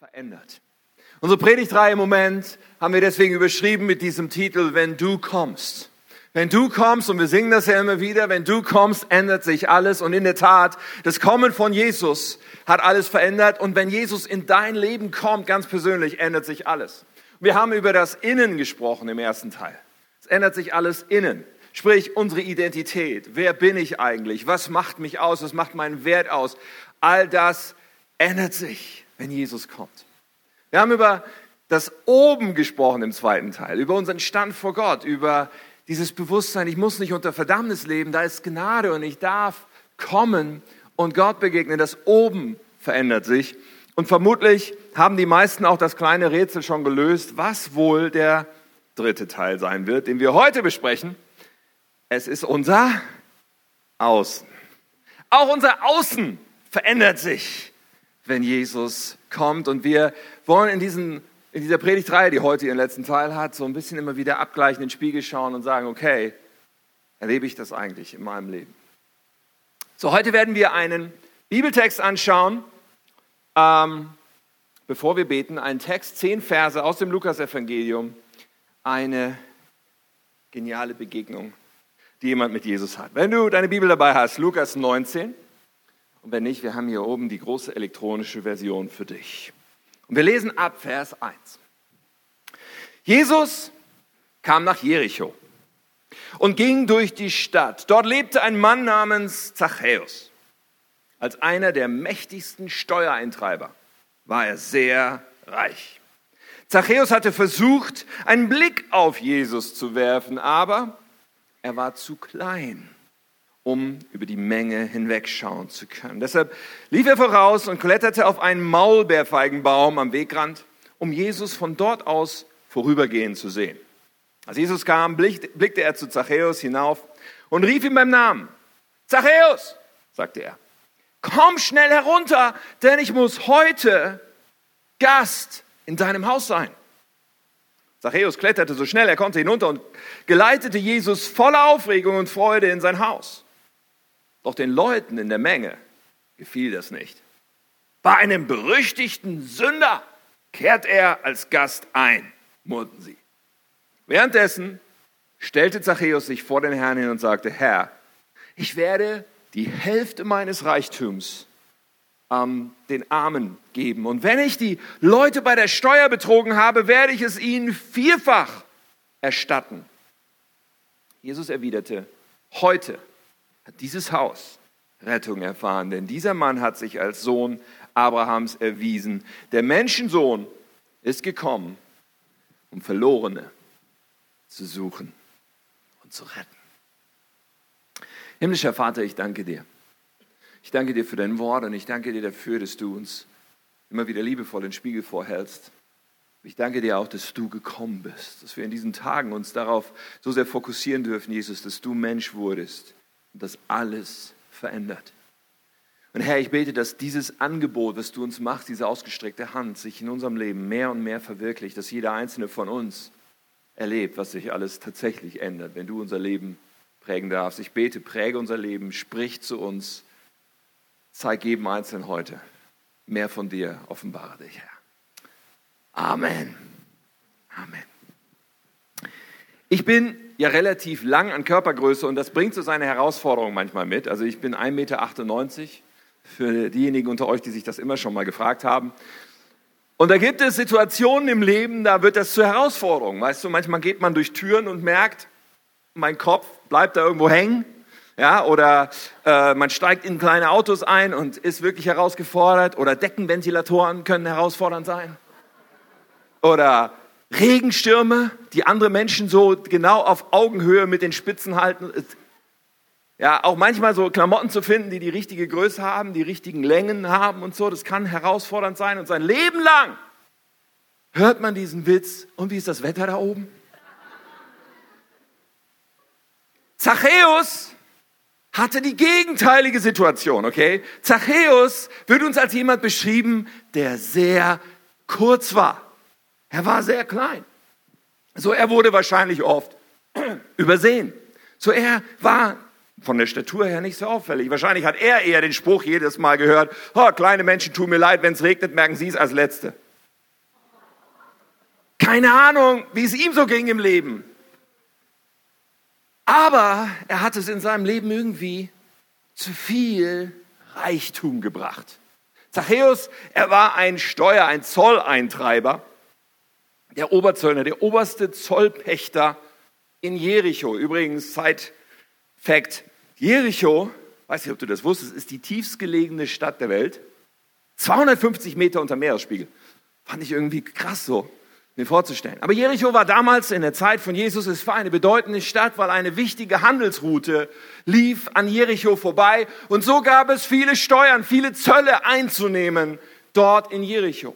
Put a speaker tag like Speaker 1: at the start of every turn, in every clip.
Speaker 1: verändert. Unsere Predigtreihe im Moment haben wir deswegen überschrieben mit diesem Titel, wenn du kommst. Wenn du kommst, und wir singen das ja immer wieder, wenn du kommst, ändert sich alles. Und in der Tat, das Kommen von Jesus hat alles verändert. Und wenn Jesus in dein Leben kommt, ganz persönlich, ändert sich alles. Wir haben über das Innen gesprochen im ersten Teil. Es ändert sich alles innen. Sprich, unsere Identität. Wer bin ich eigentlich? Was macht mich aus? Was macht meinen Wert aus? All das ändert sich, wenn Jesus kommt. Wir haben über das Oben gesprochen im zweiten Teil, über unseren Stand vor Gott, über dieses Bewusstsein, ich muss nicht unter Verdammnis leben, da ist Gnade und ich darf kommen und Gott begegnen. Das Oben verändert sich. Und vermutlich haben die meisten auch das kleine Rätsel schon gelöst, was wohl der dritte Teil sein wird, den wir heute besprechen. Es ist unser Außen. Auch unser Außen verändert sich, wenn Jesus kommt. Und wir wollen in, diesen, in dieser Predigtreihe, die heute ihren letzten Teil hat, so ein bisschen immer wieder abgleichen, in den Spiegel schauen und sagen, okay, erlebe ich das eigentlich in meinem Leben? So, heute werden wir einen Bibeltext anschauen. Ähm, bevor wir beten, einen Text, zehn Verse aus dem Lukas-Evangelium, eine geniale Begegnung, die jemand mit Jesus hat. Wenn du deine Bibel dabei hast, Lukas 19, und wenn nicht, wir haben hier oben die große elektronische Version für dich. Und wir lesen ab Vers 1. Jesus kam nach Jericho und ging durch die Stadt. Dort lebte ein Mann namens Zachäus. Als einer der mächtigsten Steuereintreiber war er sehr reich. Zachäus hatte versucht, einen Blick auf Jesus zu werfen, aber er war zu klein um über die Menge hinwegschauen zu können. Deshalb lief er voraus und kletterte auf einen Maulbeerfeigenbaum am Wegrand, um Jesus von dort aus vorübergehen zu sehen. Als Jesus kam, blickte er zu Zachäus hinauf und rief ihm beim Namen. Zachäus, sagte er, komm schnell herunter, denn ich muss heute Gast in deinem Haus sein. Zachäus kletterte so schnell er konnte hinunter und geleitete Jesus voller Aufregung und Freude in sein Haus. Doch den Leuten in der Menge gefiel das nicht. Bei einem berüchtigten Sünder kehrt er als Gast ein, murrten sie. Währenddessen stellte Zachäus sich vor den Herrn hin und sagte, Herr, ich werde die Hälfte meines Reichtums ähm, den Armen geben. Und wenn ich die Leute bei der Steuer betrogen habe, werde ich es ihnen vierfach erstatten. Jesus erwiderte, heute hat dieses Haus Rettung erfahren, denn dieser Mann hat sich als Sohn Abrahams erwiesen. Der Menschensohn ist gekommen, um Verlorene zu suchen und zu retten. Himmlischer Vater, ich danke dir. Ich danke dir für dein Wort und ich danke dir dafür, dass du uns immer wieder liebevoll den Spiegel vorhältst. Ich danke dir auch, dass du gekommen bist, dass wir in diesen Tagen uns darauf so sehr fokussieren dürfen, Jesus, dass du Mensch wurdest und das alles verändert. Und Herr, ich bete, dass dieses Angebot, was du uns machst, diese ausgestreckte Hand, sich in unserem Leben mehr und mehr verwirklicht, dass jeder einzelne von uns erlebt, was sich alles tatsächlich ändert, wenn du unser Leben prägen darfst. Ich bete, präge unser Leben, sprich zu uns, zeig jedem Einzelnen heute mehr von dir, offenbare dich, Herr. Amen. Amen. Ich bin ja relativ lang an Körpergröße und das bringt so seine Herausforderungen manchmal mit. Also ich bin 1,98 Meter für diejenigen unter euch, die sich das immer schon mal gefragt haben. Und da gibt es Situationen im Leben, da wird das zur Herausforderung. Weißt du, manchmal geht man durch Türen und merkt, mein Kopf bleibt da irgendwo hängen. Ja, oder äh, man steigt in kleine Autos ein und ist wirklich herausgefordert. Oder Deckenventilatoren können herausfordernd sein. Oder Regenstürme, die andere Menschen so genau auf Augenhöhe mit den Spitzen halten. Ja, auch manchmal so Klamotten zu finden, die die richtige Größe haben, die richtigen Längen haben und so, das kann herausfordernd sein. Und sein Leben lang hört man diesen Witz. Und wie ist das Wetter da oben? Zachäus hatte die gegenteilige Situation, okay? Zachäus wird uns als jemand beschrieben, der sehr kurz war. Er war sehr klein. So, er wurde wahrscheinlich oft übersehen. So, er war von der Statur her nicht so auffällig. Wahrscheinlich hat er eher den Spruch jedes Mal gehört, oh, kleine Menschen tun mir leid, wenn es regnet, merken sie es als Letzte. Keine Ahnung, wie es ihm so ging im Leben. Aber er hat es in seinem Leben irgendwie zu viel Reichtum gebracht. Zachäus, er war ein Steuer, ein Zolleintreiber, der Oberzöllner, der oberste Zollpächter in Jericho. Übrigens, Side Fact, Jericho, weiß nicht, ob du das wusstest, ist die tiefstgelegene Stadt der Welt. 250 Meter unter Meeresspiegel. Fand ich irgendwie krass so mir vorzustellen. Aber Jericho war damals in der Zeit von Jesus, es war eine bedeutende Stadt, weil eine wichtige Handelsroute lief an Jericho vorbei. Und so gab es viele Steuern, viele Zölle einzunehmen dort in Jericho.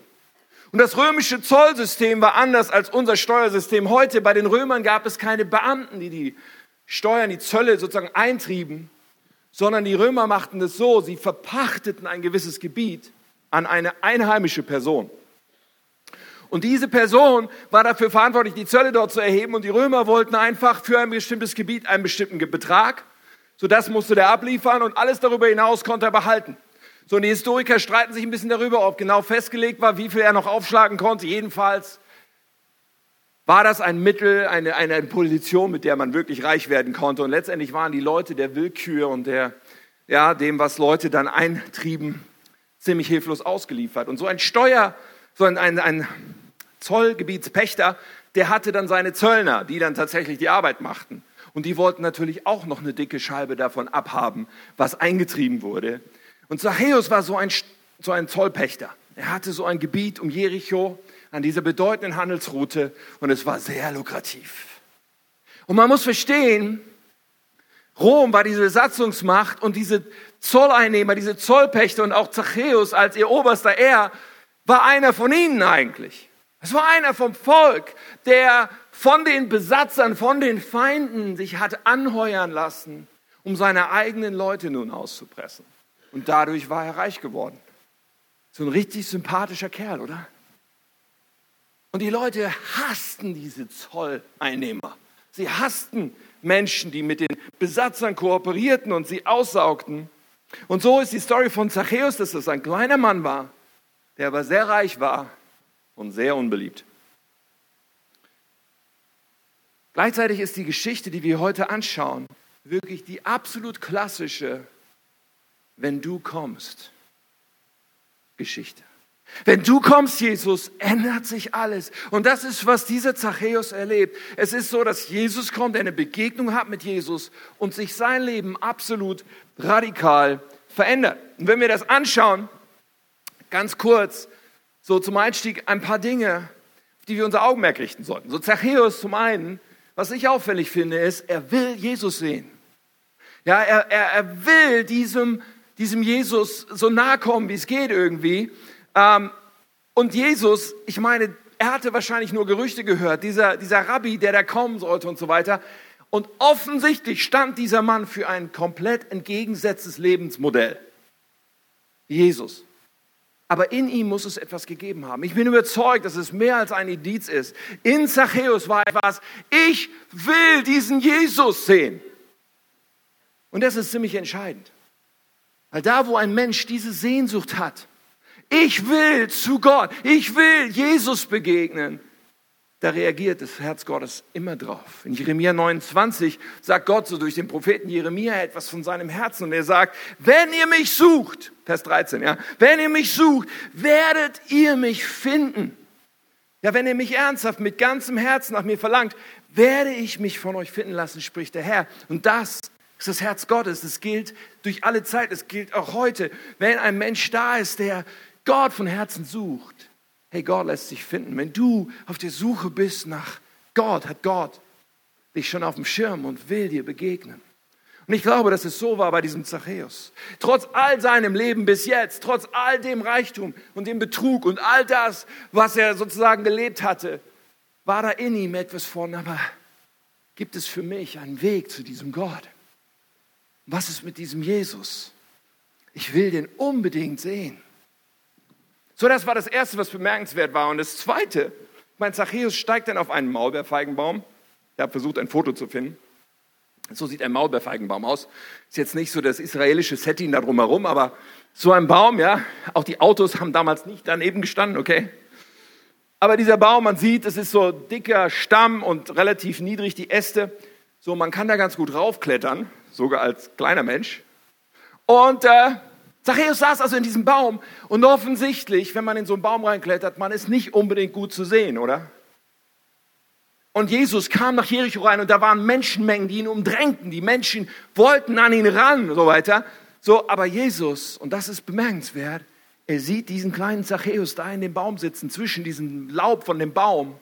Speaker 1: Und das römische Zollsystem war anders als unser Steuersystem heute. Bei den Römern gab es keine Beamten, die die Steuern, die Zölle sozusagen eintrieben, sondern die Römer machten es so, sie verpachteten ein gewisses Gebiet an eine einheimische Person. Und diese Person war dafür verantwortlich, die Zölle dort zu erheben. Und die Römer wollten einfach für ein bestimmtes Gebiet einen bestimmten Betrag. So das musste der abliefern und alles darüber hinaus konnte er behalten. So, und die Historiker streiten sich ein bisschen darüber, ob genau festgelegt war, wie viel er noch aufschlagen konnte. Jedenfalls war das ein Mittel, eine, eine Position, mit der man wirklich reich werden konnte. Und letztendlich waren die Leute der Willkür und der, ja, dem, was Leute dann eintrieben, ziemlich hilflos ausgeliefert. Und so ein Steuer, so ein, ein, ein Zollgebietspächter, der hatte dann seine Zöllner, die dann tatsächlich die Arbeit machten. Und die wollten natürlich auch noch eine dicke Scheibe davon abhaben, was eingetrieben wurde. Und Zachäus war so ein, so ein Zollpächter. Er hatte so ein Gebiet um Jericho an dieser bedeutenden Handelsroute und es war sehr lukrativ. Und man muss verstehen, Rom war diese Besatzungsmacht und diese Zolleinnehmer, diese Zollpächter und auch Zachäus als ihr Oberster, er war einer von ihnen eigentlich. Es war einer vom Volk, der von den Besatzern, von den Feinden sich hat anheuern lassen, um seine eigenen Leute nun auszupressen. Und dadurch war er reich geworden. So ein richtig sympathischer Kerl, oder? Und die Leute hassten diese Zolleinnehmer. Sie hassten Menschen, die mit den Besatzern kooperierten und sie aussaugten. Und so ist die Story von Zachäus, dass es ein kleiner Mann war, der aber sehr reich war und sehr unbeliebt. Gleichzeitig ist die Geschichte, die wir heute anschauen, wirklich die absolut klassische, wenn du kommst, Geschichte. Wenn du kommst, Jesus, ändert sich alles. Und das ist, was dieser Zachäus erlebt. Es ist so, dass Jesus kommt, eine Begegnung hat mit Jesus und sich sein Leben absolut radikal verändert. Und wenn wir das anschauen, ganz kurz, so zum Einstieg ein paar Dinge, auf die wir unser Augenmerk richten sollten. So Zachäus zum einen, was ich auffällig finde, ist, er will Jesus sehen. Ja, er, er, er will diesem, diesem Jesus so nahe kommen, wie es geht irgendwie. Ähm, und Jesus, ich meine, er hatte wahrscheinlich nur Gerüchte gehört, dieser, dieser Rabbi, der da kommen sollte und so weiter. Und offensichtlich stand dieser Mann für ein komplett entgegengesetztes Lebensmodell. Jesus. Aber in ihm muss es etwas gegeben haben. Ich bin überzeugt, dass es mehr als ein Indiz ist. In Zachäus war etwas, ich will diesen Jesus sehen. Und das ist ziemlich entscheidend. Weil da, wo ein Mensch diese Sehnsucht hat, ich will zu Gott, ich will Jesus begegnen, da reagiert das Herz Gottes immer drauf. In Jeremia 29 sagt Gott so durch den Propheten Jeremia etwas von seinem Herzen und er sagt, wenn ihr mich sucht, Vers 13, ja, wenn ihr mich sucht, werdet ihr mich finden. Ja, wenn ihr mich ernsthaft mit ganzem Herzen nach mir verlangt, werde ich mich von euch finden lassen, spricht der Herr. Und das ist das Herz Gottes. Das gilt durch alle Zeit. Es gilt auch heute. Wenn ein Mensch da ist, der Gott von Herzen sucht, hey, Gott lässt sich finden. Wenn du auf der Suche bist nach Gott, hat Gott dich schon auf dem Schirm und will dir begegnen. Und ich glaube, dass es so war bei diesem Zachäus. Trotz all seinem Leben bis jetzt, trotz all dem Reichtum und dem Betrug und all das, was er sozusagen gelebt hatte, war da in ihm etwas von, aber gibt es für mich einen Weg zu diesem Gott? Was ist mit diesem Jesus? Ich will den unbedingt sehen. So, das war das Erste, was bemerkenswert war. Und das Zweite, mein Zachäus steigt dann auf einen Maulbeerfeigenbaum. Ich habe versucht, ein Foto zu finden. So sieht ein Maulbeerfeigenbaum aus. Ist jetzt nicht so das israelische Setting da drumherum, aber so ein Baum, ja. Auch die Autos haben damals nicht daneben gestanden, okay. Aber dieser Baum, man sieht, es ist so dicker Stamm und relativ niedrig die Äste. So, man kann da ganz gut raufklettern, sogar als kleiner Mensch. Und äh, Zachäus saß also in diesem Baum und offensichtlich, wenn man in so einen Baum reinklettert, man ist nicht unbedingt gut zu sehen, oder? Und Jesus kam nach Jericho rein und da waren Menschenmengen, die ihn umdrängten. Die Menschen wollten an ihn ran und so weiter. So, aber Jesus, und das ist bemerkenswert, er sieht diesen kleinen Zachäus da in dem Baum sitzen, zwischen diesem Laub von dem Baum.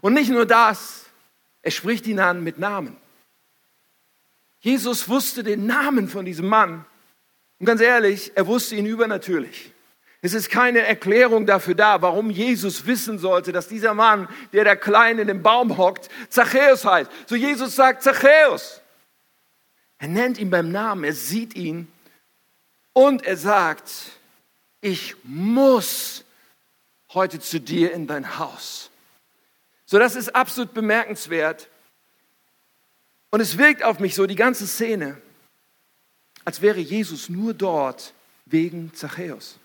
Speaker 1: Und nicht nur das, er spricht ihn an mit Namen. Jesus wusste den Namen von diesem Mann. Und ganz ehrlich, er wusste ihn übernatürlich. Es ist keine Erklärung dafür da, warum Jesus wissen sollte, dass dieser Mann, der da klein in dem Baum hockt, Zachäus heißt. So Jesus sagt Zachäus. Er nennt ihn beim Namen, er sieht ihn und er sagt, ich muss heute zu dir in dein Haus. So, das ist absolut bemerkenswert. Und es wirkt auf mich so, die ganze Szene, als wäre Jesus nur dort wegen Zachäus.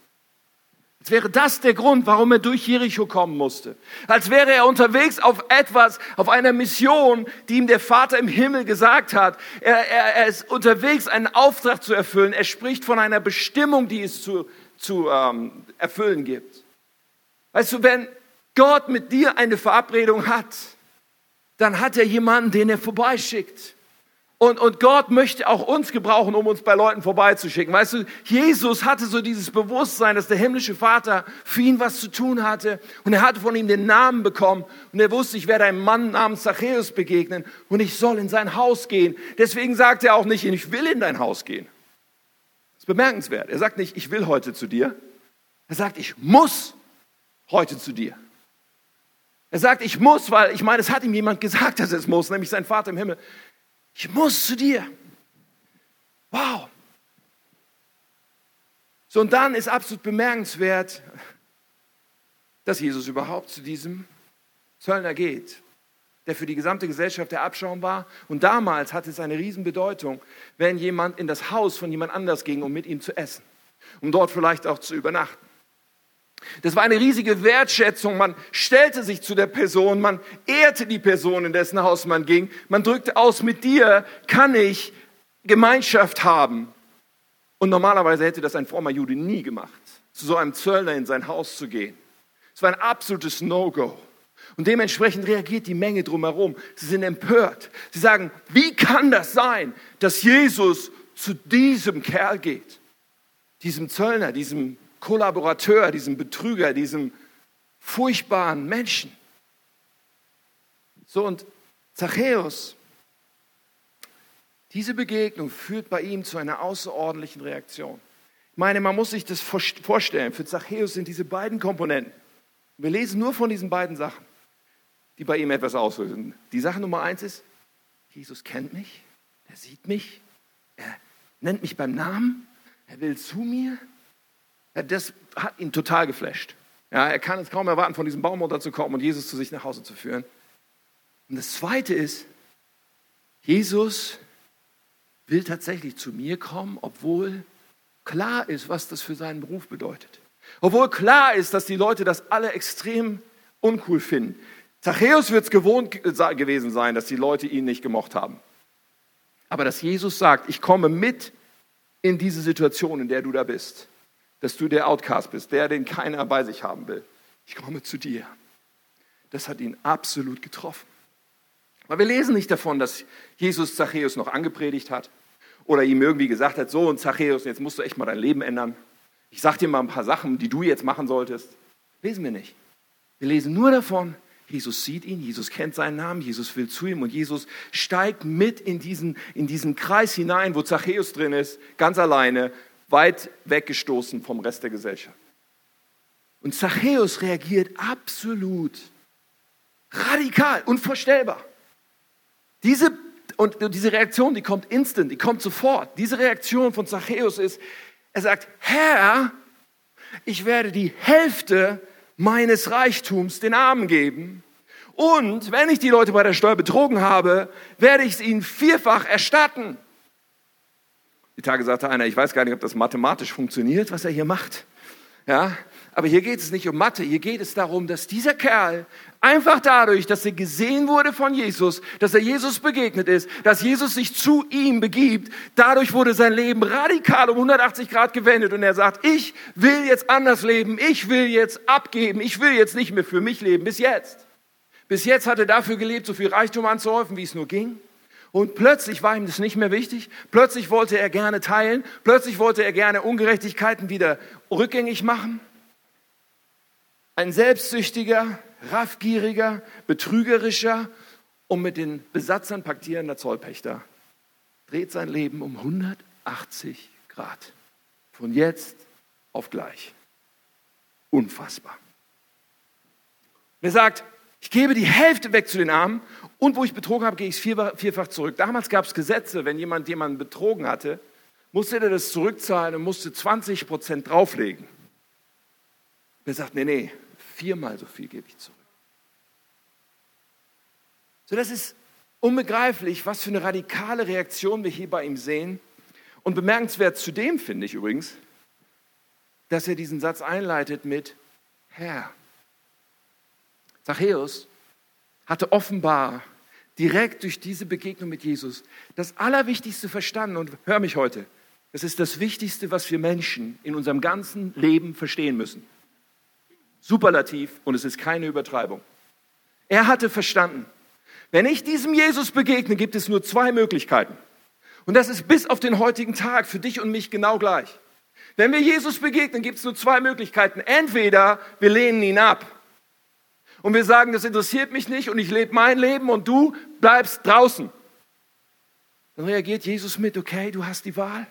Speaker 1: Als wäre das der Grund, warum er durch Jericho kommen musste. Als wäre er unterwegs auf etwas, auf einer Mission, die ihm der Vater im Himmel gesagt hat. Er, er, er ist unterwegs, einen Auftrag zu erfüllen. Er spricht von einer Bestimmung, die es zu, zu ähm, erfüllen gibt. Weißt du, wenn Gott mit dir eine Verabredung hat, dann hat er jemanden, den er vorbeischickt. Und, und Gott möchte auch uns gebrauchen, um uns bei Leuten vorbeizuschicken. Weißt du, Jesus hatte so dieses Bewusstsein, dass der himmlische Vater für ihn was zu tun hatte. Und er hatte von ihm den Namen bekommen. Und er wusste, ich werde einem Mann namens Zachäus begegnen. Und ich soll in sein Haus gehen. Deswegen sagt er auch nicht, ich will in dein Haus gehen. Das ist bemerkenswert. Er sagt nicht, ich will heute zu dir. Er sagt, ich muss heute zu dir. Er sagt, ich muss, weil ich meine, es hat ihm jemand gesagt, dass es muss, nämlich sein Vater im Himmel. Ich muss zu dir. Wow. So, und dann ist absolut bemerkenswert, dass Jesus überhaupt zu diesem Zöllner geht, der für die gesamte Gesellschaft der Abschaum war. Und damals hatte es eine Riesenbedeutung, wenn jemand in das Haus von jemand anders ging, um mit ihm zu essen, um dort vielleicht auch zu übernachten. Das war eine riesige Wertschätzung. Man stellte sich zu der Person, man ehrte die Person, in dessen Haus man ging. Man drückte aus, mit dir kann ich Gemeinschaft haben. Und normalerweise hätte das ein frommer Jude nie gemacht, zu so einem Zöllner in sein Haus zu gehen. Es war ein absolutes No-Go. Und dementsprechend reagiert die Menge drumherum. Sie sind empört. Sie sagen, wie kann das sein, dass Jesus zu diesem Kerl geht? Diesem Zöllner, diesem Kollaborateur, diesem Betrüger, diesem furchtbaren Menschen. So, und Zachäus, diese Begegnung führt bei ihm zu einer außerordentlichen Reaktion. Ich meine, man muss sich das vorstellen. Für Zachäus sind diese beiden Komponenten. Wir lesen nur von diesen beiden Sachen, die bei ihm etwas auslösen. Die Sache Nummer eins ist, Jesus kennt mich, er sieht mich, er nennt mich beim Namen, er will zu mir, das hat ihn total geflasht. Ja, er kann es kaum erwarten, von diesem Baum runterzukommen und Jesus zu sich nach Hause zu führen. Und das Zweite ist, Jesus will tatsächlich zu mir kommen, obwohl klar ist, was das für seinen Beruf bedeutet. Obwohl klar ist, dass die Leute das alle extrem uncool finden. Zachäus wird es gewohnt gewesen sein, dass die Leute ihn nicht gemocht haben. Aber dass Jesus sagt, ich komme mit in diese Situation, in der du da bist dass du der Outcast bist, der, den keiner bei sich haben will. Ich komme zu dir. Das hat ihn absolut getroffen. Weil wir lesen nicht davon, dass Jesus Zachäus noch angepredigt hat oder ihm irgendwie gesagt hat, so und Zachäus, jetzt musst du echt mal dein Leben ändern. Ich sag dir mal ein paar Sachen, die du jetzt machen solltest. Lesen wir nicht. Wir lesen nur davon, Jesus sieht ihn, Jesus kennt seinen Namen, Jesus will zu ihm und Jesus steigt mit in diesen, in diesen Kreis hinein, wo Zachäus drin ist, ganz alleine, weit weggestoßen vom Rest der Gesellschaft. Und Zachäus reagiert absolut radikal, unvorstellbar. Diese, und diese Reaktion, die kommt instant, die kommt sofort. Diese Reaktion von Zachäus ist, er sagt, Herr, ich werde die Hälfte meines Reichtums den Armen geben. Und wenn ich die Leute bei der Steuer betrogen habe, werde ich es ihnen vierfach erstatten. Die Tage sagte einer, ich weiß gar nicht, ob das mathematisch funktioniert, was er hier macht. Ja, Aber hier geht es nicht um Mathe, hier geht es darum, dass dieser Kerl einfach dadurch, dass er gesehen wurde von Jesus, dass er Jesus begegnet ist, dass Jesus sich zu ihm begibt, dadurch wurde sein Leben radikal um 180 Grad gewendet und er sagt, ich will jetzt anders leben, ich will jetzt abgeben, ich will jetzt nicht mehr für mich leben, bis jetzt. Bis jetzt hat er dafür gelebt, so viel Reichtum anzuhäufen, wie es nur ging. Und plötzlich war ihm das nicht mehr wichtig. Plötzlich wollte er gerne teilen. Plötzlich wollte er gerne Ungerechtigkeiten wieder rückgängig machen. Ein selbstsüchtiger, raffgieriger, betrügerischer und mit den Besatzern paktierender Zollpächter dreht sein Leben um 180 Grad. Von jetzt auf gleich. Unfassbar. er sagt, ich gebe die Hälfte weg zu den Armen und wo ich betrogen habe, gehe ich vierfach zurück. Damals gab es Gesetze, wenn jemand jemanden betrogen hatte, musste er das zurückzahlen und musste 20 Prozent drauflegen. Er sagt, nee, nee, viermal so viel gebe ich zurück. So, das ist unbegreiflich, was für eine radikale Reaktion wir hier bei ihm sehen. Und bemerkenswert zudem finde ich übrigens, dass er diesen Satz einleitet mit Herr. Zachäus hatte offenbar direkt durch diese Begegnung mit Jesus das Allerwichtigste verstanden. Und hör mich heute, das ist das Wichtigste, was wir Menschen in unserem ganzen Leben verstehen müssen. Superlativ und es ist keine Übertreibung. Er hatte verstanden, wenn ich diesem Jesus begegne, gibt es nur zwei Möglichkeiten. Und das ist bis auf den heutigen Tag für dich und mich genau gleich. Wenn wir Jesus begegnen, gibt es nur zwei Möglichkeiten. Entweder wir lehnen ihn ab und wir sagen, das interessiert mich nicht und ich lebe mein Leben und du bleibst draußen. Dann reagiert Jesus mit, okay, du hast die Wahl.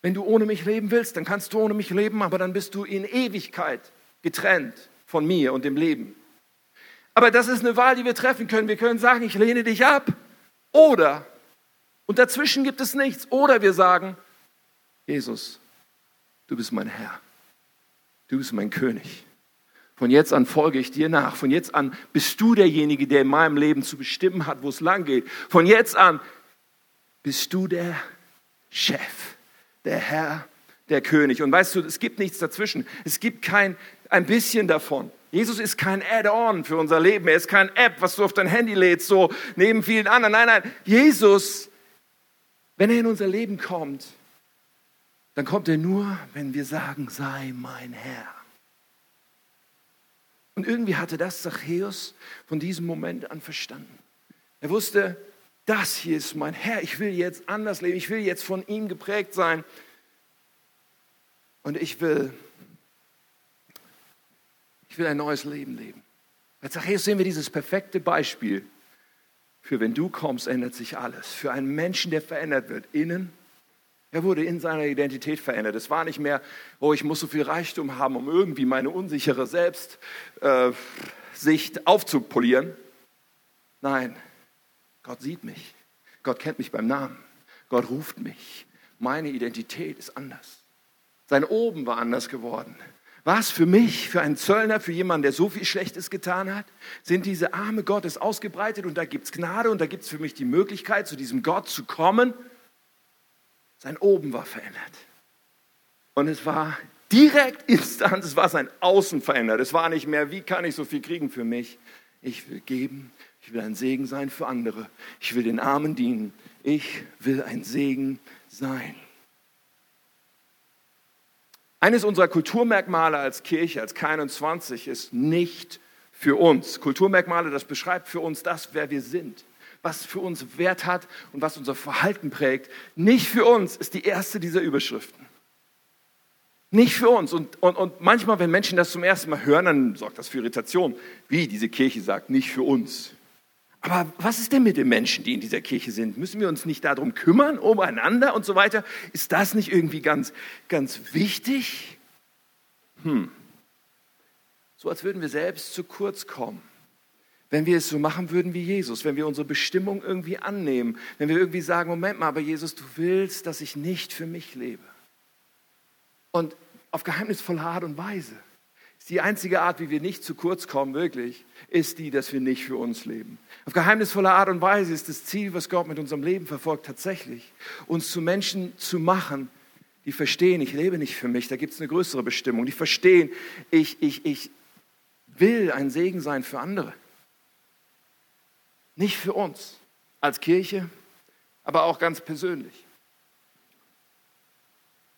Speaker 1: Wenn du ohne mich leben willst, dann kannst du ohne mich leben, aber dann bist du in Ewigkeit getrennt von mir und dem Leben. Aber das ist eine Wahl, die wir treffen können. Wir können sagen, ich lehne dich ab. Oder, und dazwischen gibt es nichts. Oder wir sagen, Jesus, du bist mein Herr. Du bist mein König. Von jetzt an folge ich dir nach. Von jetzt an bist du derjenige, der in meinem Leben zu bestimmen hat, wo es lang geht. Von jetzt an bist du der Chef, der Herr, der König. Und weißt du, es gibt nichts dazwischen. Es gibt kein ein bisschen davon. Jesus ist kein Add-on für unser Leben. Er ist kein App, was du auf dein Handy lädst, so neben vielen anderen. Nein, nein. Jesus, wenn er in unser Leben kommt, dann kommt er nur, wenn wir sagen, sei mein Herr. Und irgendwie hatte das Zachäus von diesem Moment an verstanden. Er wusste, das hier ist mein Herr. Ich will jetzt anders leben. Ich will jetzt von ihm geprägt sein. Und ich will ich will ein neues Leben leben. Bei Zachäus sehen wir dieses perfekte Beispiel für wenn du kommst, ändert sich alles. Für einen Menschen, der verändert wird, innen. Er wurde in seiner Identität verändert. Es war nicht mehr, oh, ich muss so viel Reichtum haben, um irgendwie meine unsichere Selbstsicht äh, aufzupolieren. Nein, Gott sieht mich. Gott kennt mich beim Namen. Gott ruft mich. Meine Identität ist anders. Sein Oben war anders geworden. Was für mich, für einen Zöllner, für jemanden, der so viel Schlechtes getan hat, sind diese Arme Gottes ausgebreitet und da gibt es Gnade und da gibt es für mich die Möglichkeit, zu diesem Gott zu kommen. Sein Oben war verändert. Und es war direkt instant, es war sein Außen verändert. Es war nicht mehr, wie kann ich so viel kriegen für mich? Ich will geben, ich will ein Segen sein für andere. Ich will den Armen dienen. Ich will ein Segen sein. Eines unserer Kulturmerkmale als Kirche, als K21 ist nicht für uns. Kulturmerkmale, das beschreibt für uns das, wer wir sind, was für uns Wert hat und was unser Verhalten prägt. Nicht für uns ist die erste dieser Überschriften. Nicht für uns. Und, und, und manchmal, wenn Menschen das zum ersten Mal hören, dann sorgt das für Irritation. Wie diese Kirche sagt, nicht für uns. Aber was ist denn mit den Menschen, die in dieser Kirche sind? Müssen wir uns nicht darum kümmern, umeinander und so weiter? Ist das nicht irgendwie ganz, ganz wichtig? Hm. So als würden wir selbst zu kurz kommen. Wenn wir es so machen würden wie Jesus, wenn wir unsere Bestimmung irgendwie annehmen, wenn wir irgendwie sagen, Moment mal, aber Jesus, du willst, dass ich nicht für mich lebe. Und auf geheimnisvolle Art und Weise. Ist die einzige Art, wie wir nicht zu kurz kommen, wirklich, ist die, dass wir nicht für uns leben. Auf geheimnisvolle Art und Weise ist das Ziel, was Gott mit unserem Leben verfolgt, tatsächlich, uns zu Menschen zu machen, die verstehen, ich lebe nicht für mich, da gibt es eine größere Bestimmung. Die verstehen, ich, ich, ich will ein Segen sein für andere. Nicht für uns als Kirche, aber auch ganz persönlich.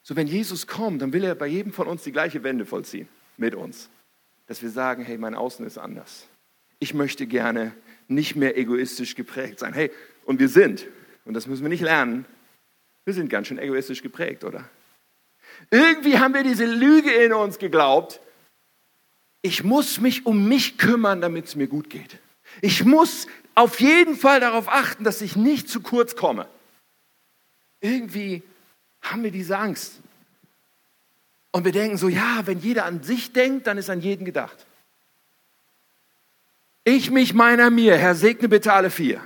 Speaker 1: So, wenn Jesus kommt, dann will er bei jedem von uns die gleiche Wende vollziehen mit uns. Dass wir sagen, hey, mein Außen ist anders. Ich möchte gerne nicht mehr egoistisch geprägt sein. Hey, und wir sind, und das müssen wir nicht lernen, wir sind ganz schön egoistisch geprägt, oder? Irgendwie haben wir diese Lüge in uns geglaubt. Ich muss mich um mich kümmern, damit es mir gut geht. Ich muss auf jeden Fall darauf achten, dass ich nicht zu kurz komme. Irgendwie haben wir diese Angst. Und wir denken so, ja, wenn jeder an sich denkt, dann ist an jeden gedacht. Ich, mich, meiner, mir. Herr, segne bitte alle vier.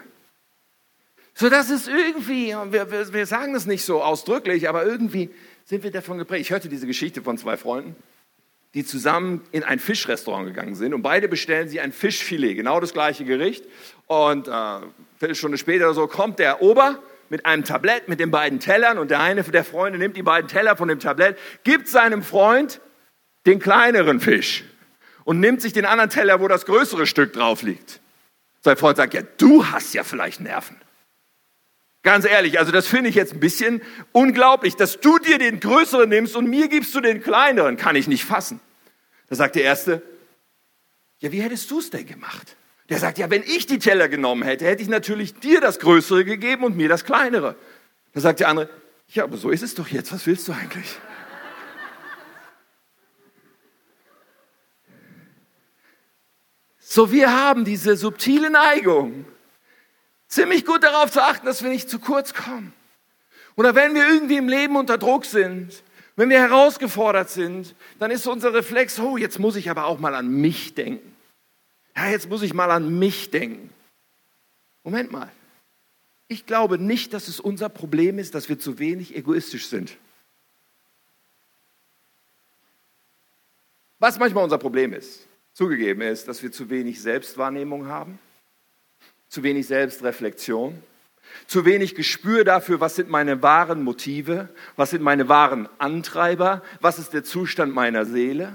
Speaker 1: So, das ist irgendwie, wir, wir, wir sagen das nicht so ausdrücklich, aber irgendwie sind wir davon geprägt. Ich hörte diese Geschichte von zwei Freunden, die zusammen in ein Fischrestaurant gegangen sind und beide bestellen sie ein Fischfilet, genau das gleiche Gericht. Und äh, eine Viertelstunde später oder so kommt der Ober mit einem Tablett mit den beiden Tellern und der eine der Freunde nimmt die beiden Teller von dem Tablett, gibt seinem Freund den kleineren Fisch und nimmt sich den anderen Teller, wo das größere Stück drauf liegt. Sein Freund sagt, ja, du hast ja vielleicht Nerven. Ganz ehrlich, also das finde ich jetzt ein bisschen unglaublich, dass du dir den größeren nimmst und mir gibst du den kleineren, kann ich nicht fassen. Da sagt der Erste, ja, wie hättest du es denn gemacht? Der sagt, ja, wenn ich die Teller genommen hätte, hätte ich natürlich dir das Größere gegeben und mir das Kleinere. Da sagt der andere, ja, aber so ist es doch jetzt, was willst du eigentlich? So, wir haben diese subtile Neigung, ziemlich gut darauf zu achten, dass wir nicht zu kurz kommen. Oder wenn wir irgendwie im Leben unter Druck sind, wenn wir herausgefordert sind, dann ist unser Reflex, oh, jetzt muss ich aber auch mal an mich denken. Ja, jetzt muss ich mal an mich denken. Moment mal. Ich glaube nicht, dass es unser Problem ist, dass wir zu wenig egoistisch sind. Was manchmal unser Problem ist, zugegeben ist, dass wir zu wenig Selbstwahrnehmung haben zu wenig Selbstreflexion, zu wenig Gespür dafür, was sind meine wahren Motive, was sind meine wahren Antreiber, was ist der Zustand meiner Seele.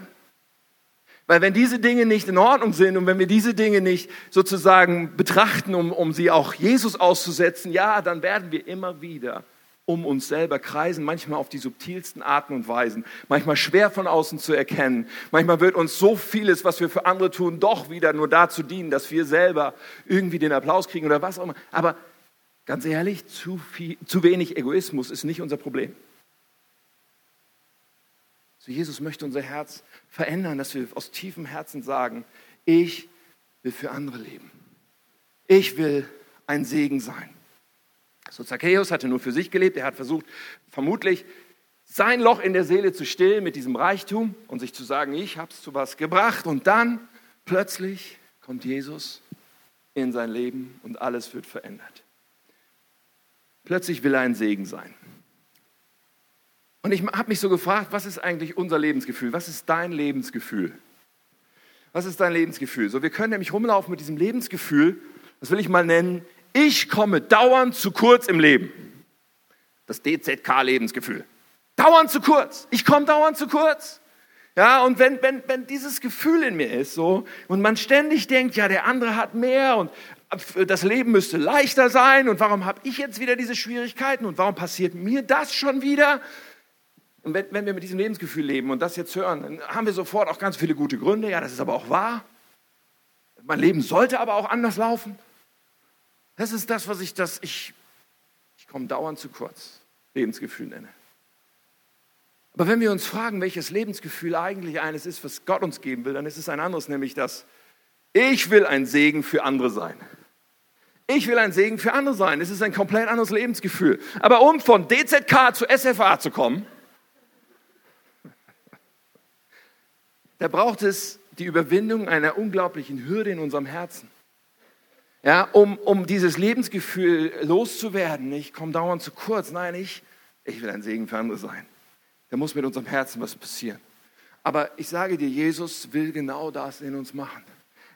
Speaker 1: Weil wenn diese Dinge nicht in Ordnung sind und wenn wir diese Dinge nicht sozusagen betrachten, um, um sie auch Jesus auszusetzen, ja, dann werden wir immer wieder um uns selber kreisen, manchmal auf die subtilsten Arten und Weisen, manchmal schwer von außen zu erkennen. Manchmal wird uns so vieles, was wir für andere tun, doch wieder nur dazu dienen, dass wir selber irgendwie den Applaus kriegen oder was auch immer. Aber ganz ehrlich, zu, viel, zu wenig Egoismus ist nicht unser Problem. So Jesus möchte unser Herz verändern, dass wir aus tiefem Herzen sagen, ich will für andere leben. Ich will ein Segen sein. So Zacchaeus hatte nur für sich gelebt. Er hat versucht, vermutlich sein Loch in der Seele zu stillen mit diesem Reichtum und sich zu sagen, ich habe es zu was gebracht. Und dann plötzlich kommt Jesus in sein Leben und alles wird verändert. Plötzlich will er ein Segen sein. Und ich habe mich so gefragt, was ist eigentlich unser Lebensgefühl? Was ist dein Lebensgefühl? Was ist dein Lebensgefühl? So, wir können nämlich rumlaufen mit diesem Lebensgefühl, das will ich mal nennen, ich komme dauernd zu kurz im Leben. Das DZK-Lebensgefühl. Dauernd zu kurz. Ich komme dauernd zu kurz. Ja, und wenn, wenn, wenn dieses Gefühl in mir ist so und man ständig denkt, ja, der andere hat mehr und das Leben müsste leichter sein und warum habe ich jetzt wieder diese Schwierigkeiten und warum passiert mir das schon wieder? Und wenn, wenn wir mit diesem Lebensgefühl leben und das jetzt hören, dann haben wir sofort auch ganz viele gute Gründe. Ja, das ist aber auch wahr. Mein Leben sollte aber auch anders laufen. Das ist das, was ich das, ich, ich komme dauernd zu kurz, Lebensgefühl nenne. Aber wenn wir uns fragen, welches Lebensgefühl eigentlich eines ist, was Gott uns geben will, dann ist es ein anderes, nämlich das, ich will ein Segen für andere sein. Ich will ein Segen für andere sein. Es ist ein komplett anderes Lebensgefühl. Aber um von DZK zu SFA zu kommen, da braucht es die Überwindung einer unglaublichen Hürde in unserem Herzen ja, um, um dieses Lebensgefühl loszuwerden. Ich komme dauernd zu kurz. Nein, ich, ich will ein Segen für andere sein. Da muss mit unserem Herzen was passieren. Aber ich sage dir, Jesus will genau das in uns machen.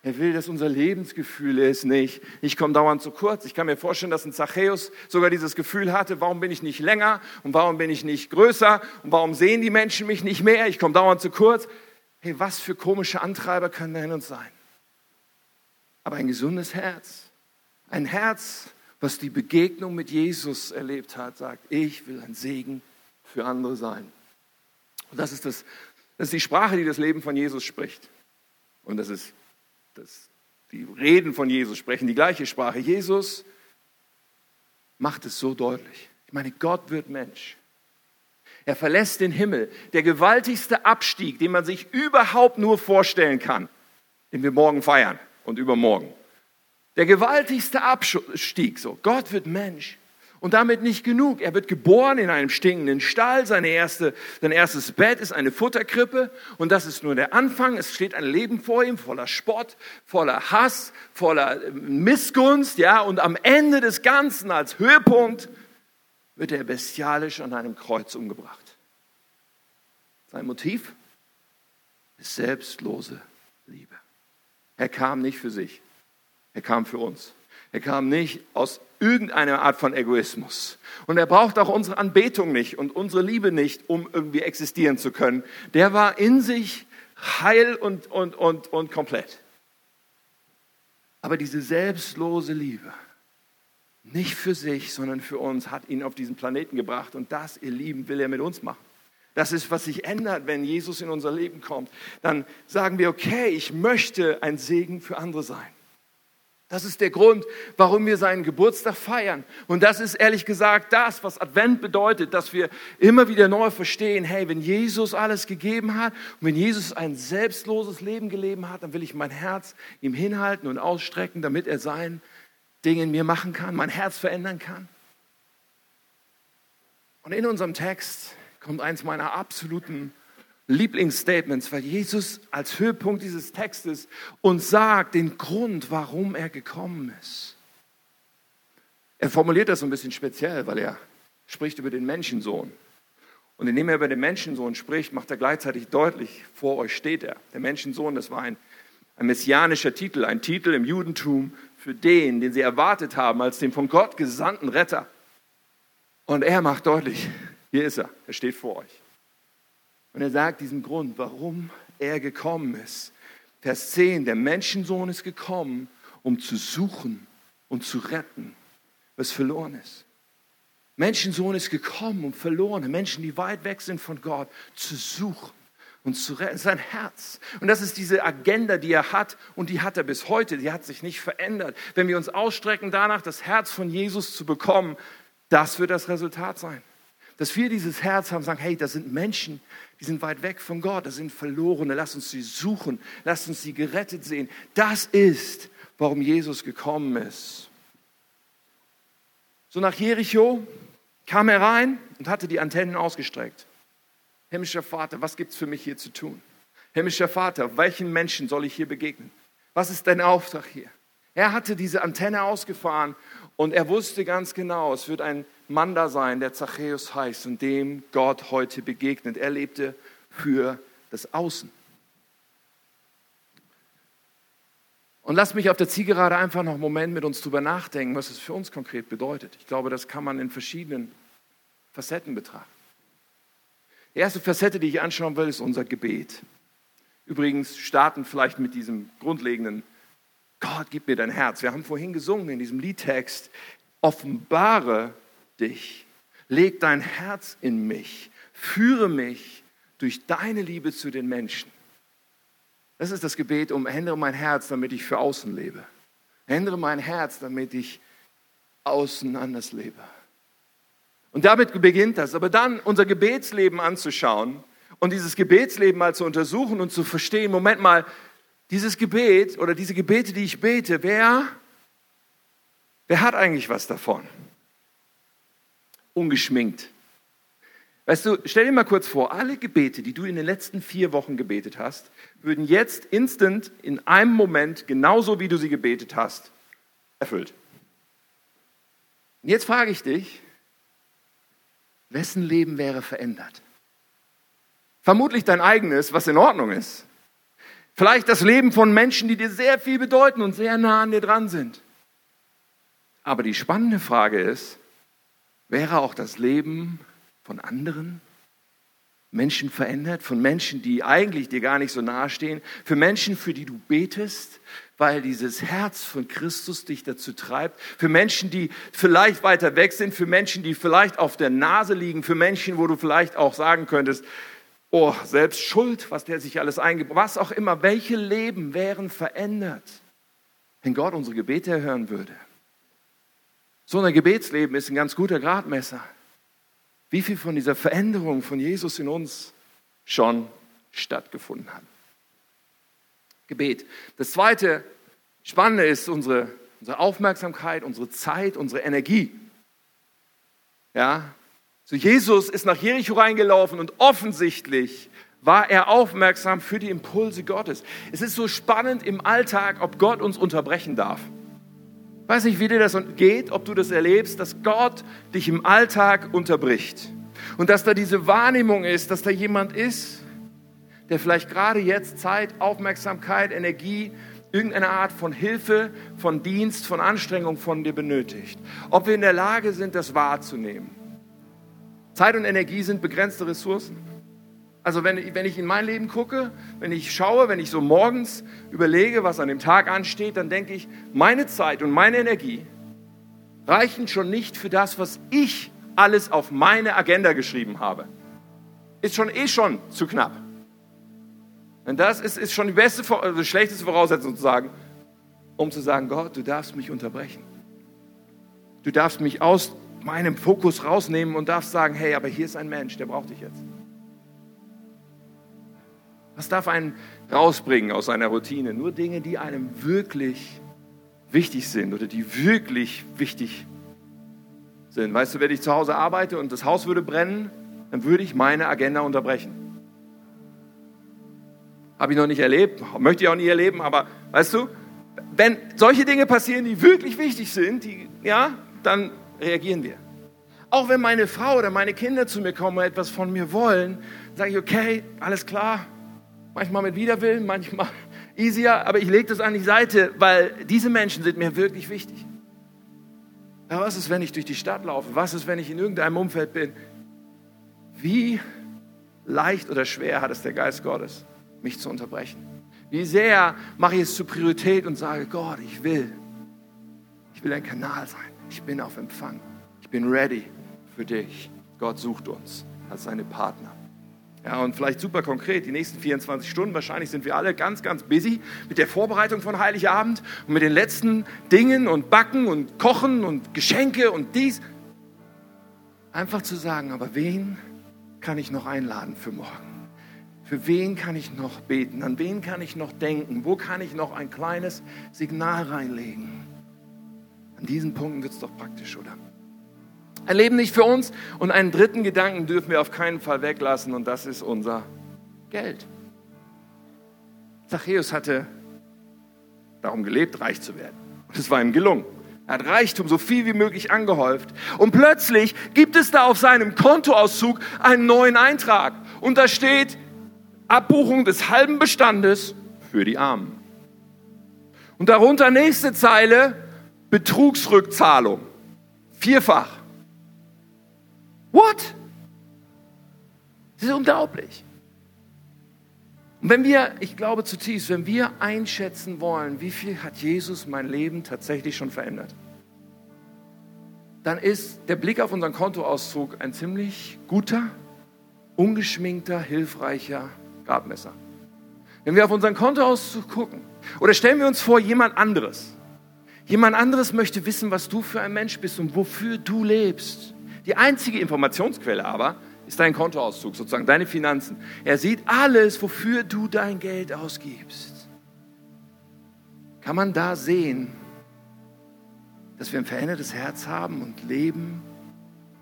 Speaker 1: Er will, dass unser Lebensgefühl ist nicht, ich komme dauernd zu kurz. Ich kann mir vorstellen, dass ein Zachäus sogar dieses Gefühl hatte, warum bin ich nicht länger und warum bin ich nicht größer und warum sehen die Menschen mich nicht mehr, ich komme dauernd zu kurz. Hey, was für komische Antreiber können da in uns sein? Aber ein gesundes Herz, ein Herz, was die Begegnung mit Jesus erlebt hat, sagt, ich will ein Segen für andere sein. Und das ist, das, das ist die Sprache, die das Leben von Jesus spricht. Und das ist das, die Reden von Jesus sprechen die gleiche Sprache. Jesus macht es so deutlich. Ich meine, Gott wird Mensch. Er verlässt den Himmel. Der gewaltigste Abstieg, den man sich überhaupt nur vorstellen kann, den wir morgen feiern und übermorgen. Der gewaltigste Abstieg, so. Gott wird Mensch. Und damit nicht genug. Er wird geboren in einem stinkenden Stall. Seine erste, sein erstes Bett ist eine Futterkrippe. Und das ist nur der Anfang. Es steht ein Leben vor ihm, voller Spott, voller Hass, voller Missgunst. Ja, und am Ende des Ganzen, als Höhepunkt, wird er bestialisch an einem Kreuz umgebracht. Sein Motiv ist selbstlose Liebe. Er kam nicht für sich. Er kam für uns. Er kam nicht aus irgendeiner Art von Egoismus. Und er braucht auch unsere Anbetung nicht und unsere Liebe nicht, um irgendwie existieren zu können. Der war in sich heil und, und, und, und komplett. Aber diese selbstlose Liebe, nicht für sich, sondern für uns, hat ihn auf diesen Planeten gebracht. Und das, ihr Lieben, will er mit uns machen. Das ist, was sich ändert, wenn Jesus in unser Leben kommt. Dann sagen wir, okay, ich möchte ein Segen für andere sein. Das ist der Grund, warum wir seinen Geburtstag feiern. Und das ist ehrlich gesagt das, was Advent bedeutet, dass wir immer wieder neu verstehen, hey, wenn Jesus alles gegeben hat und wenn Jesus ein selbstloses Leben gelebt hat, dann will ich mein Herz ihm hinhalten und ausstrecken, damit er sein Ding in mir machen kann, mein Herz verändern kann. Und in unserem Text kommt eins meiner absoluten Lieblingsstatements, weil Jesus als Höhepunkt dieses Textes uns sagt den Grund, warum er gekommen ist. Er formuliert das so ein bisschen speziell, weil er spricht über den Menschensohn. Und indem er über den Menschensohn spricht, macht er gleichzeitig deutlich, vor euch steht er. Der Menschensohn, das war ein, ein messianischer Titel, ein Titel im Judentum für den, den sie erwartet haben als den von Gott gesandten Retter. Und er macht deutlich, hier ist er, er steht vor euch. Und er sagt diesen Grund, warum er gekommen ist. Vers 10, der Menschensohn ist gekommen, um zu suchen und zu retten, was verloren ist. Menschensohn ist gekommen, um verlorene Menschen, die weit weg sind von Gott, zu suchen und zu retten. Sein Herz. Und das ist diese Agenda, die er hat und die hat er bis heute. Die hat sich nicht verändert. Wenn wir uns ausstrecken danach, das Herz von Jesus zu bekommen, das wird das Resultat sein. Dass wir dieses Herz haben, sagen, hey, das sind Menschen, die sind weit weg von Gott, das sind Verlorene. Lass uns sie suchen, lass uns sie gerettet sehen. Das ist, warum Jesus gekommen ist. So nach Jericho kam er rein und hatte die Antennen ausgestreckt. Himmlischer Vater, was gibt es für mich hier zu tun? Himmlischer Vater, welchen Menschen soll ich hier begegnen? Was ist dein Auftrag hier? Er hatte diese Antenne ausgefahren und er wusste ganz genau, es wird ein Mann da sein, der Zachäus heißt und dem Gott heute begegnet. Er lebte für das Außen. Und lass mich auf der Zielgerade einfach noch einen Moment mit uns drüber nachdenken, was es für uns konkret bedeutet. Ich glaube, das kann man in verschiedenen Facetten betrachten. Die erste Facette, die ich anschauen will, ist unser Gebet. Übrigens starten vielleicht mit diesem grundlegenden Gott, gib mir dein Herz. Wir haben vorhin gesungen in diesem Liedtext, offenbare dich. Leg dein Herz in mich. Führe mich durch deine Liebe zu den Menschen. Das ist das Gebet um, ändere mein Herz, damit ich für außen lebe. Ändere mein Herz, damit ich außen anders lebe. Und damit beginnt das. Aber dann unser Gebetsleben anzuschauen und dieses Gebetsleben mal zu untersuchen und zu verstehen, Moment mal, dieses Gebet oder diese Gebete, die ich bete, wer, wer hat eigentlich was davon? ungeschminkt. Weißt du, stell dir mal kurz vor, alle Gebete, die du in den letzten vier Wochen gebetet hast, würden jetzt instant in einem Moment, genauso wie du sie gebetet hast, erfüllt. Und jetzt frage ich dich, wessen Leben wäre verändert? Vermutlich dein eigenes, was in Ordnung ist. Vielleicht das Leben von Menschen, die dir sehr viel bedeuten und sehr nah an dir dran sind. Aber die spannende Frage ist, wäre auch das Leben von anderen Menschen verändert, von Menschen, die eigentlich dir gar nicht so nahe stehen, für Menschen, für die du betest, weil dieses Herz von Christus dich dazu treibt, für Menschen, die vielleicht weiter weg sind, für Menschen, die vielleicht auf der Nase liegen, für Menschen, wo du vielleicht auch sagen könntest, oh, selbst Schuld, was der sich alles eingebaut, was auch immer, welche Leben wären verändert, wenn Gott unsere Gebete erhören würde. So ein Gebetsleben ist ein ganz guter Gradmesser. Wie viel von dieser Veränderung von Jesus in uns schon stattgefunden hat. Gebet. Das zweite Spannende ist unsere, unsere Aufmerksamkeit, unsere Zeit, unsere Energie. Ja, so Jesus ist nach Jericho reingelaufen und offensichtlich war er aufmerksam für die Impulse Gottes. Es ist so spannend im Alltag, ob Gott uns unterbrechen darf. Ich weiß nicht, wie dir das geht, ob du das erlebst, dass Gott dich im Alltag unterbricht. Und dass da diese Wahrnehmung ist, dass da jemand ist, der vielleicht gerade jetzt Zeit, Aufmerksamkeit, Energie, irgendeine Art von Hilfe, von Dienst, von Anstrengung von dir benötigt. Ob wir in der Lage sind, das wahrzunehmen. Zeit und Energie sind begrenzte Ressourcen. Also wenn, wenn ich in mein Leben gucke, wenn ich schaue, wenn ich so morgens überlege, was an dem Tag ansteht, dann denke ich, meine Zeit und meine Energie reichen schon nicht für das, was ich alles auf meine Agenda geschrieben habe. Ist schon eh schon zu knapp. Und das ist, ist schon die beste, also schlechteste Voraussetzung zu sagen, um zu sagen, Gott, du darfst mich unterbrechen. Du darfst mich aus meinem Fokus rausnehmen und darfst sagen, hey, aber hier ist ein Mensch, der braucht dich jetzt. Was darf einen rausbringen aus seiner Routine? Nur Dinge, die einem wirklich wichtig sind oder die wirklich wichtig sind. Weißt du, wenn ich zu Hause arbeite und das Haus würde brennen, dann würde ich meine Agenda unterbrechen. Habe ich noch nicht erlebt, möchte ich auch nie erleben, aber weißt du, wenn solche Dinge passieren, die wirklich wichtig sind, die, ja, dann reagieren wir. Auch wenn meine Frau oder meine Kinder zu mir kommen und etwas von mir wollen, sage ich, okay, alles klar, manchmal mit Widerwillen, manchmal easier, aber ich lege das an die Seite, weil diese Menschen sind mir wirklich wichtig. Ja, was ist, wenn ich durch die Stadt laufe? Was ist, wenn ich in irgendeinem Umfeld bin? Wie leicht oder schwer hat es der Geist Gottes, mich zu unterbrechen? Wie sehr mache ich es zur Priorität und sage, Gott, ich will, ich will ein Kanal sein. Ich bin auf Empfang. Ich bin ready für dich. Gott sucht uns als seine Partner. Ja, und vielleicht super konkret, die nächsten 24 Stunden, wahrscheinlich sind wir alle ganz, ganz busy mit der Vorbereitung von Heiligabend und mit den letzten Dingen und Backen und Kochen und Geschenke und dies. Einfach zu sagen, aber wen kann ich noch einladen für morgen? Für wen kann ich noch beten? An wen kann ich noch denken? Wo kann ich noch ein kleines Signal reinlegen? An diesen Punkten wird es doch praktisch, oder? Ein Leben nicht für uns. Und einen dritten Gedanken dürfen wir auf keinen Fall weglassen und das ist unser Geld. Zachäus hatte darum gelebt, reich zu werden. Und es war ihm gelungen. Er hat Reichtum so viel wie möglich angehäuft. Und plötzlich gibt es da auf seinem Kontoauszug einen neuen Eintrag. Und da steht Abbuchung des halben Bestandes für die Armen. Und darunter nächste Zeile Betrugsrückzahlung. Vierfach. What? Das ist unglaublich. Und wenn wir, ich glaube zutiefst, wenn wir einschätzen wollen, wie viel hat Jesus mein Leben tatsächlich schon verändert, dann ist der Blick auf unseren Kontoauszug ein ziemlich guter, ungeschminkter, hilfreicher Gradmesser. Wenn wir auf unseren Kontoauszug gucken, oder stellen wir uns vor, jemand anderes, jemand anderes möchte wissen, was du für ein Mensch bist und wofür du lebst. Die einzige Informationsquelle aber ist dein Kontoauszug, sozusagen deine Finanzen. Er sieht alles, wofür du dein Geld ausgibst. Kann man da sehen, dass wir ein verändertes Herz haben und leben,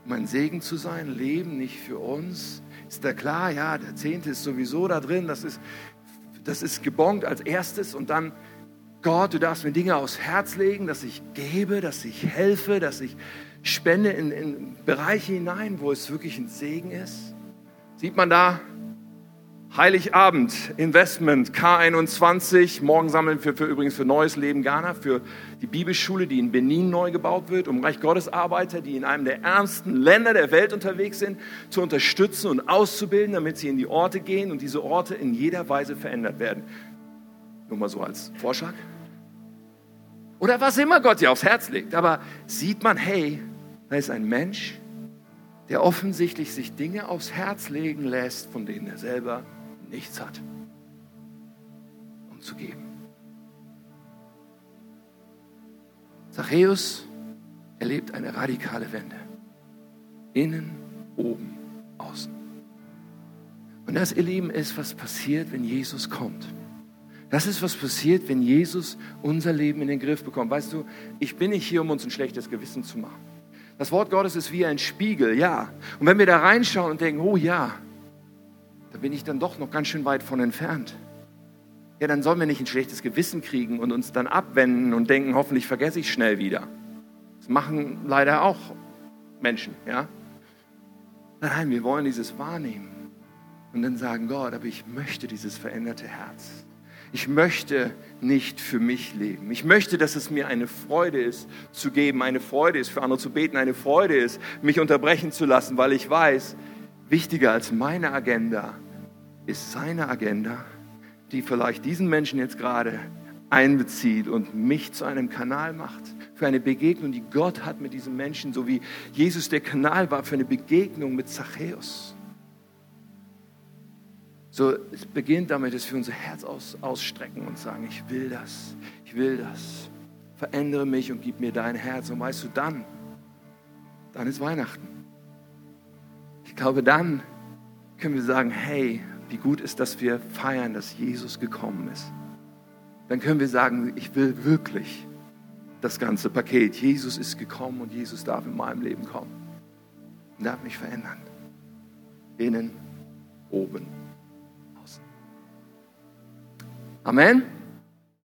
Speaker 1: um ein Segen zu sein, leben nicht für uns? Ist da klar, ja, der Zehnte ist sowieso da drin, das ist, das ist gebongt als erstes und dann Gott, du darfst mir Dinge aufs Herz legen, dass ich gebe, dass ich helfe, dass ich spende in, in Bereiche hinein, wo es wirklich ein Segen ist. Sieht man da Heiligabend, Investment, K21. Morgen sammeln wir für, übrigens für Neues Leben Ghana, für die Bibelschule, die in Benin neu gebaut wird, um Reich Gottes Arbeiter, die in einem der ärmsten Länder der Welt unterwegs sind, zu unterstützen und auszubilden, damit sie in die Orte gehen und diese Orte in jeder Weise verändert werden. Nur mal so als Vorschlag. Oder was immer Gott dir aufs Herz legt. Aber sieht man, hey, da ist ein Mensch, der offensichtlich sich Dinge aufs Herz legen lässt, von denen er selber nichts hat, um zu geben. Zachäus erlebt eine radikale Wende. Innen, oben, außen. Und das, ihr Lieben, ist, was passiert, wenn Jesus kommt. Das ist, was passiert, wenn Jesus unser Leben in den Griff bekommt. Weißt du, ich bin nicht hier, um uns ein schlechtes Gewissen zu machen. Das Wort Gottes ist wie ein Spiegel, ja. Und wenn wir da reinschauen und denken, oh ja, da bin ich dann doch noch ganz schön weit von entfernt. Ja, dann sollen wir nicht ein schlechtes Gewissen kriegen und uns dann abwenden und denken, hoffentlich vergesse ich schnell wieder. Das machen leider auch Menschen, ja. Nein, wir wollen dieses wahrnehmen und dann sagen, Gott, aber ich möchte dieses veränderte Herz. Ich möchte nicht für mich leben. Ich möchte, dass es mir eine Freude ist, zu geben, eine Freude ist, für andere zu beten, eine Freude ist, mich unterbrechen zu lassen, weil ich weiß, wichtiger als meine Agenda ist seine Agenda, die vielleicht diesen Menschen jetzt gerade einbezieht und mich zu einem Kanal macht für eine Begegnung, die Gott hat mit diesem Menschen, so wie Jesus der Kanal war für eine Begegnung mit Zachäus. So, es beginnt damit, dass wir unser Herz aus, ausstrecken und sagen, ich will das, ich will das. Verändere mich und gib mir dein Herz. Und weißt du, dann, dann ist Weihnachten. Ich glaube, dann können wir sagen, hey, wie gut ist, dass wir feiern, dass Jesus gekommen ist. Dann können wir sagen, ich will wirklich das ganze Paket. Jesus ist gekommen und Jesus darf in meinem Leben kommen und darf mich verändern. Innen, oben, außen. Amen.